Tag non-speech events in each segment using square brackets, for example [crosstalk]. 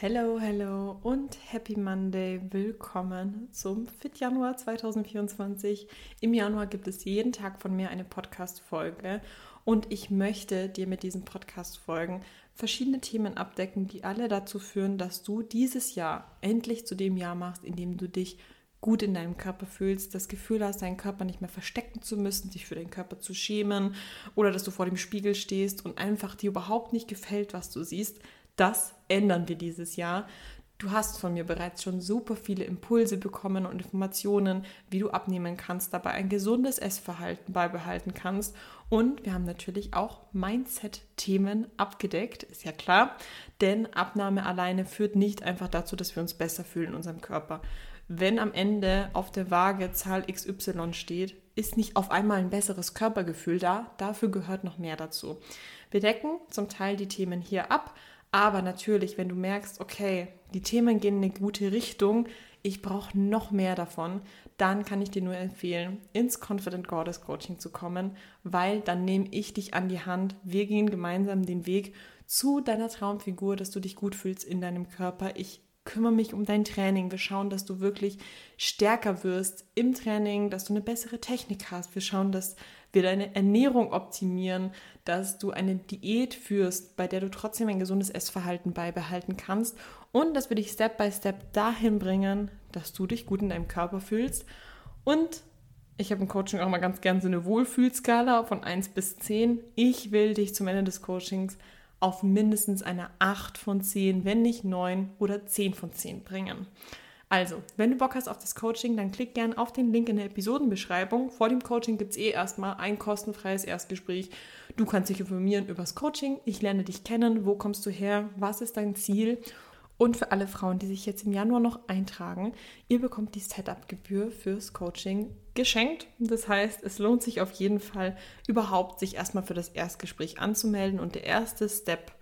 Hello, hello und Happy Monday. Willkommen zum Fit Januar 2024. Im Januar gibt es jeden Tag von mir eine Podcast-Folge und ich möchte dir mit diesen Podcast-Folgen verschiedene Themen abdecken, die alle dazu führen, dass du dieses Jahr endlich zu dem Jahr machst, in dem du dich gut in deinem Körper fühlst, das Gefühl hast, deinen Körper nicht mehr verstecken zu müssen, dich für deinen Körper zu schämen oder dass du vor dem Spiegel stehst und einfach dir überhaupt nicht gefällt, was du siehst das ändern wir dieses Jahr. Du hast von mir bereits schon super viele Impulse bekommen und Informationen, wie du abnehmen kannst, dabei ein gesundes Essverhalten beibehalten kannst. Und wir haben natürlich auch Mindset-Themen abgedeckt, ist ja klar. Denn Abnahme alleine führt nicht einfach dazu, dass wir uns besser fühlen in unserem Körper. Wenn am Ende auf der Waage Zahl XY steht, ist nicht auf einmal ein besseres Körpergefühl da. Dafür gehört noch mehr dazu. Wir decken zum Teil die Themen hier ab aber natürlich, wenn du merkst, okay, die Themen gehen in eine gute Richtung, ich brauche noch mehr davon, dann kann ich dir nur empfehlen, ins Confident Goddess Coaching zu kommen, weil dann nehme ich dich an die Hand. Wir gehen gemeinsam den Weg zu deiner Traumfigur, dass du dich gut fühlst in deinem Körper. Ich kümmere mich um dein Training. Wir schauen, dass du wirklich stärker wirst im Training, dass du eine bessere Technik hast. Wir schauen, dass wir deine Ernährung optimieren, dass du eine Diät führst, bei der du trotzdem ein gesundes Essverhalten beibehalten kannst und dass wir dich Step by Step dahin bringen, dass du dich gut in deinem Körper fühlst. Und ich habe im Coaching auch mal ganz gern so eine Wohlfühlskala von 1 bis 10. Ich will dich zum Ende des Coachings auf mindestens eine 8 von 10, wenn nicht 9 oder 10 von 10 bringen. Also, wenn du Bock hast auf das Coaching, dann klick gerne auf den Link in der Episodenbeschreibung. Vor dem Coaching gibt es eh erstmal ein kostenfreies Erstgespräch. Du kannst dich informieren über das Coaching. Ich lerne dich kennen. Wo kommst du her? Was ist dein Ziel? Und für alle Frauen, die sich jetzt im Januar noch eintragen, ihr bekommt die Setup-Gebühr fürs Coaching geschenkt. Das heißt, es lohnt sich auf jeden Fall überhaupt, sich erstmal für das Erstgespräch anzumelden. Und der erste Step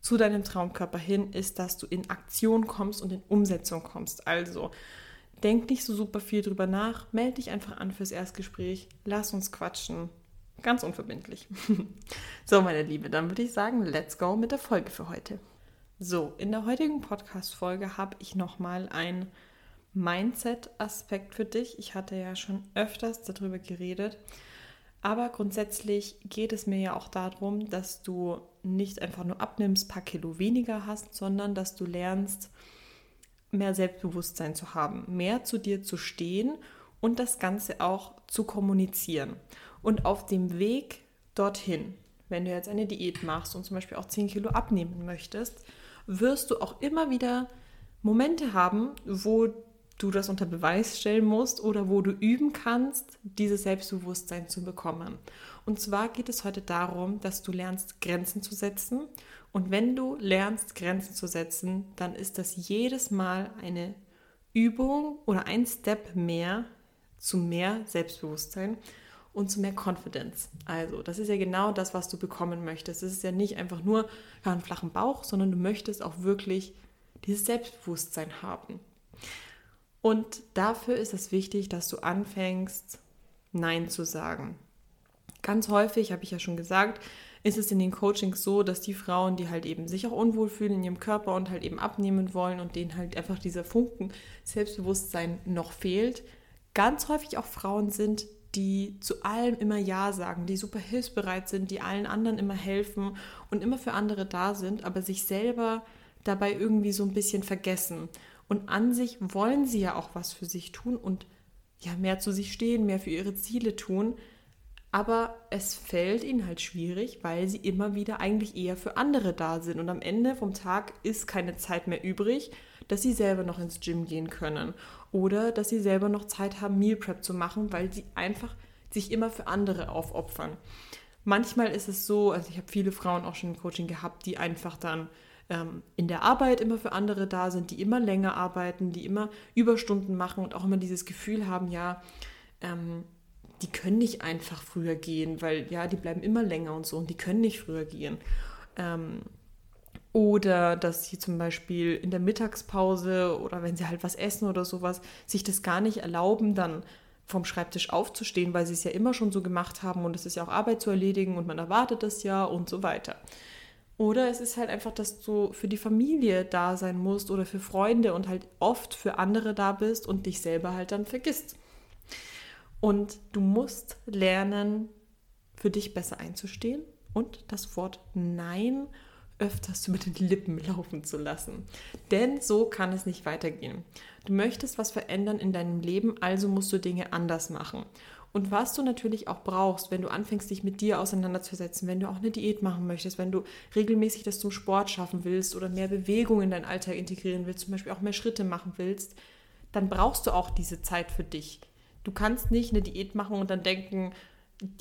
zu deinem Traumkörper hin ist, dass du in Aktion kommst und in Umsetzung kommst. Also denk nicht so super viel drüber nach, melde dich einfach an fürs Erstgespräch, lass uns quatschen. Ganz unverbindlich. [laughs] so, meine Liebe, dann würde ich sagen, let's go mit der Folge für heute. So, in der heutigen Podcast-Folge habe ich nochmal einen Mindset-Aspekt für dich. Ich hatte ja schon öfters darüber geredet. Aber grundsätzlich geht es mir ja auch darum, dass du nicht einfach nur abnimmst, ein paar Kilo weniger hast, sondern dass du lernst, mehr Selbstbewusstsein zu haben, mehr zu dir zu stehen und das Ganze auch zu kommunizieren. Und auf dem Weg dorthin, wenn du jetzt eine Diät machst und zum Beispiel auch 10 Kilo abnehmen möchtest, wirst du auch immer wieder Momente haben, wo du das unter Beweis stellen musst oder wo du üben kannst, dieses Selbstbewusstsein zu bekommen. Und zwar geht es heute darum, dass du lernst, Grenzen zu setzen. Und wenn du lernst, Grenzen zu setzen, dann ist das jedes Mal eine Übung oder ein Step mehr zu mehr Selbstbewusstsein und zu mehr Confidence. Also, das ist ja genau das, was du bekommen möchtest. Es ist ja nicht einfach nur einen flachen Bauch, sondern du möchtest auch wirklich dieses Selbstbewusstsein haben. Und dafür ist es wichtig, dass du anfängst, Nein zu sagen. Ganz häufig, habe ich ja schon gesagt, ist es in den Coachings so, dass die Frauen, die halt eben sich auch unwohl fühlen in ihrem Körper und halt eben abnehmen wollen und denen halt einfach dieser Funken Selbstbewusstsein noch fehlt, ganz häufig auch Frauen sind, die zu allem immer Ja sagen, die super hilfsbereit sind, die allen anderen immer helfen und immer für andere da sind, aber sich selber dabei irgendwie so ein bisschen vergessen und an sich wollen sie ja auch was für sich tun und ja, mehr zu sich stehen, mehr für ihre Ziele tun. Aber es fällt ihnen halt schwierig, weil sie immer wieder eigentlich eher für andere da sind. Und am Ende vom Tag ist keine Zeit mehr übrig, dass sie selber noch ins Gym gehen können. Oder dass sie selber noch Zeit haben, Meal Prep zu machen, weil sie einfach sich immer für andere aufopfern. Manchmal ist es so, also ich habe viele Frauen auch schon im Coaching gehabt, die einfach dann ähm, in der Arbeit immer für andere da sind, die immer länger arbeiten, die immer Überstunden machen und auch immer dieses Gefühl haben, ja, ähm, die können nicht einfach früher gehen, weil ja, die bleiben immer länger und so und die können nicht früher gehen. Ähm, oder dass sie zum Beispiel in der Mittagspause oder wenn sie halt was essen oder sowas, sich das gar nicht erlauben, dann vom Schreibtisch aufzustehen, weil sie es ja immer schon so gemacht haben und es ist ja auch Arbeit zu erledigen und man erwartet das ja und so weiter. Oder es ist halt einfach, dass du für die Familie da sein musst oder für Freunde und halt oft für andere da bist und dich selber halt dann vergisst. Und du musst lernen, für dich besser einzustehen und das Wort Nein öfters über den Lippen laufen zu lassen. Denn so kann es nicht weitergehen. Du möchtest was verändern in deinem Leben, also musst du Dinge anders machen. Und was du natürlich auch brauchst, wenn du anfängst, dich mit dir auseinanderzusetzen, wenn du auch eine Diät machen möchtest, wenn du regelmäßig das zum Sport schaffen willst oder mehr Bewegung in deinen Alltag integrieren willst, zum Beispiel auch mehr Schritte machen willst, dann brauchst du auch diese Zeit für dich. Du kannst nicht eine Diät machen und dann denken,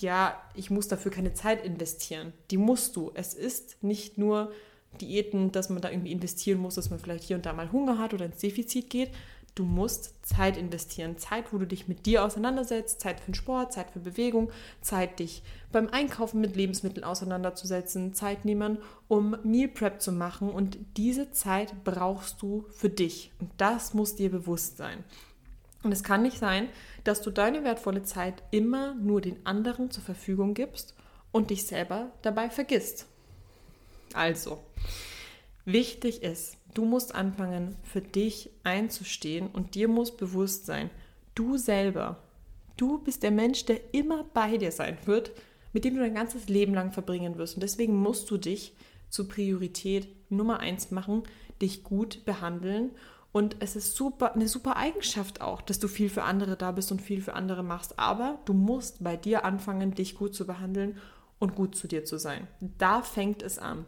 ja, ich muss dafür keine Zeit investieren. Die musst du. Es ist nicht nur Diäten, dass man da irgendwie investieren muss, dass man vielleicht hier und da mal Hunger hat oder ins Defizit geht, Du musst Zeit investieren. Zeit, wo du dich mit dir auseinandersetzt, Zeit für den Sport, Zeit für Bewegung, Zeit, dich beim Einkaufen mit Lebensmitteln auseinanderzusetzen, Zeit nehmen, um Meal Prep zu machen. Und diese Zeit brauchst du für dich. Und das muss dir bewusst sein. Und es kann nicht sein, dass du deine wertvolle Zeit immer nur den anderen zur Verfügung gibst und dich selber dabei vergisst. Also, wichtig ist, Du musst anfangen, für dich einzustehen und dir muss bewusst sein, du selber, du bist der Mensch, der immer bei dir sein wird, mit dem du dein ganzes Leben lang verbringen wirst. Und deswegen musst du dich zur Priorität Nummer eins machen, dich gut behandeln. Und es ist super, eine super Eigenschaft auch, dass du viel für andere da bist und viel für andere machst. Aber du musst bei dir anfangen, dich gut zu behandeln und gut zu dir zu sein. Da fängt es an.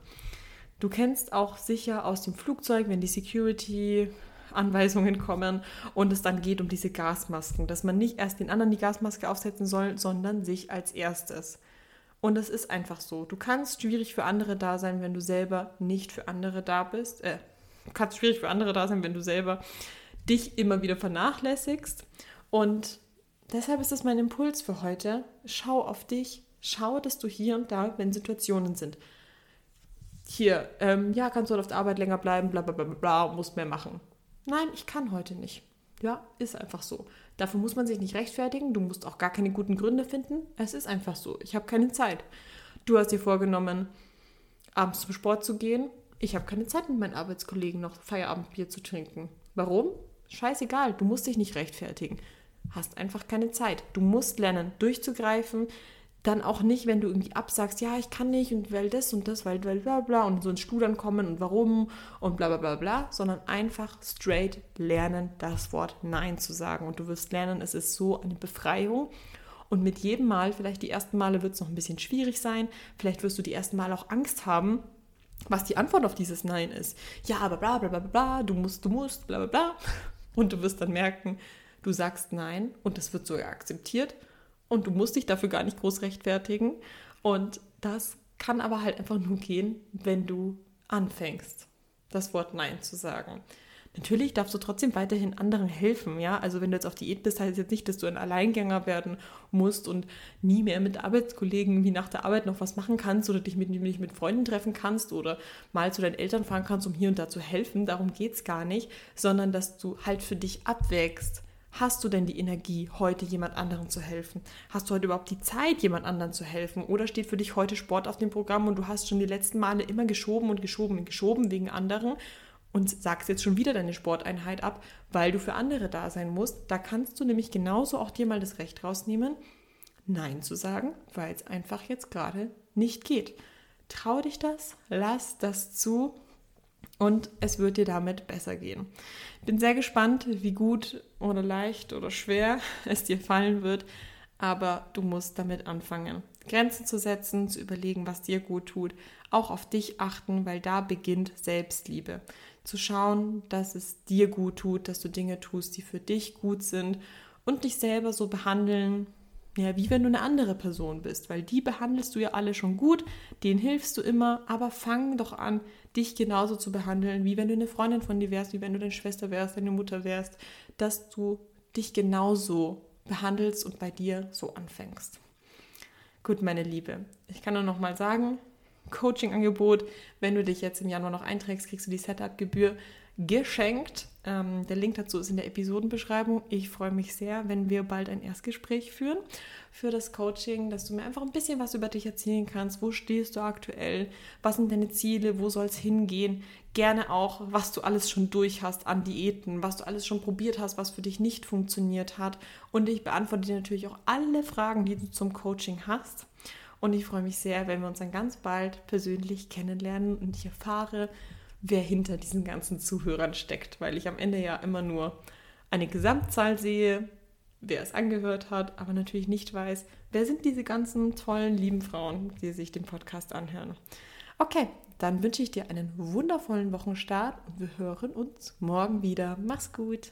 Du kennst auch sicher aus dem Flugzeug, wenn die Security Anweisungen kommen und es dann geht um diese Gasmasken, dass man nicht erst den anderen die Gasmaske aufsetzen soll, sondern sich als erstes. Und es ist einfach so. Du kannst schwierig für andere da sein, wenn du selber nicht für andere da bist. Äh, du kannst schwierig für andere da sein, wenn du selber dich immer wieder vernachlässigst. Und deshalb ist das mein Impuls für heute. Schau auf dich. Schau, dass du hier und da, wenn Situationen sind, hier, ähm, ja, kannst du halt auf der Arbeit länger bleiben, bla bla bla bla, musst mehr machen. Nein, ich kann heute nicht. Ja, ist einfach so. Dafür muss man sich nicht rechtfertigen, du musst auch gar keine guten Gründe finden. Es ist einfach so. Ich habe keine Zeit. Du hast dir vorgenommen, abends zum Sport zu gehen. Ich habe keine Zeit mit meinen Arbeitskollegen noch Feierabendbier zu trinken. Warum? Scheißegal, du musst dich nicht rechtfertigen. Hast einfach keine Zeit. Du musst lernen, durchzugreifen, dann auch nicht, wenn du irgendwie absagst, ja, ich kann nicht und weil das und das, weil, weil bla bla und so ins Studern kommen und warum und bla bla bla bla, sondern einfach straight lernen, das Wort Nein zu sagen. Und du wirst lernen, es ist so eine Befreiung. Und mit jedem Mal, vielleicht die ersten Male wird es noch ein bisschen schwierig sein, vielleicht wirst du die ersten Mal auch Angst haben, was die Antwort auf dieses Nein ist. Ja, aber bla bla bla bla, bla du musst, du musst, bla bla bla. Und du wirst dann merken, du sagst Nein und es wird sogar akzeptiert und du musst dich dafür gar nicht groß rechtfertigen. Und das kann aber halt einfach nur gehen, wenn du anfängst, das Wort Nein zu sagen. Natürlich darfst du trotzdem weiterhin anderen helfen, ja. Also wenn du jetzt auf Diät bist, heißt jetzt nicht, dass du ein Alleingänger werden musst und nie mehr mit Arbeitskollegen wie nach der Arbeit noch was machen kannst oder dich mit, nicht mit Freunden treffen kannst oder mal zu deinen Eltern fahren kannst, um hier und da zu helfen. Darum geht es gar nicht, sondern dass du halt für dich abwägst, Hast du denn die Energie, heute jemand anderem zu helfen? Hast du heute überhaupt die Zeit, jemand anderem zu helfen? Oder steht für dich heute Sport auf dem Programm und du hast schon die letzten Male immer geschoben und geschoben und geschoben wegen anderen und sagst jetzt schon wieder deine Sporteinheit ab, weil du für andere da sein musst? Da kannst du nämlich genauso auch dir mal das Recht rausnehmen, Nein zu sagen, weil es einfach jetzt gerade nicht geht. Trau dich das, lass das zu und es wird dir damit besser gehen. Bin sehr gespannt, wie gut oder leicht oder schwer [laughs] es dir fallen wird, aber du musst damit anfangen. Grenzen zu setzen, zu überlegen, was dir gut tut, auch auf dich achten, weil da beginnt Selbstliebe. Zu schauen, dass es dir gut tut, dass du Dinge tust, die für dich gut sind und dich selber so behandeln, ja, wie wenn du eine andere Person bist, weil die behandelst du ja alle schon gut, denen hilfst du immer, aber fang doch an, dich genauso zu behandeln, wie wenn du eine Freundin von dir wärst, wie wenn du deine Schwester wärst, deine Mutter wärst, dass du dich genauso behandelst und bei dir so anfängst. Gut, meine Liebe, ich kann nur noch mal sagen, Coaching-Angebot, wenn du dich jetzt im Januar noch einträgst, kriegst du die Setup-Gebühr geschenkt. Ähm, der Link dazu ist in der Episodenbeschreibung. Ich freue mich sehr, wenn wir bald ein Erstgespräch führen für das Coaching, dass du mir einfach ein bisschen was über dich erzählen kannst. Wo stehst du aktuell? Was sind deine Ziele? Wo soll es hingehen? Gerne auch, was du alles schon durch hast an Diäten, was du alles schon probiert hast, was für dich nicht funktioniert hat. Und ich beantworte dir natürlich auch alle Fragen, die du zum Coaching hast. Und ich freue mich sehr, wenn wir uns dann ganz bald persönlich kennenlernen und ich erfahre, wer hinter diesen ganzen Zuhörern steckt, weil ich am Ende ja immer nur eine Gesamtzahl sehe, wer es angehört hat, aber natürlich nicht weiß, wer sind diese ganzen tollen, lieben Frauen, die sich den Podcast anhören. Okay, dann wünsche ich dir einen wundervollen Wochenstart und wir hören uns morgen wieder. Mach's gut.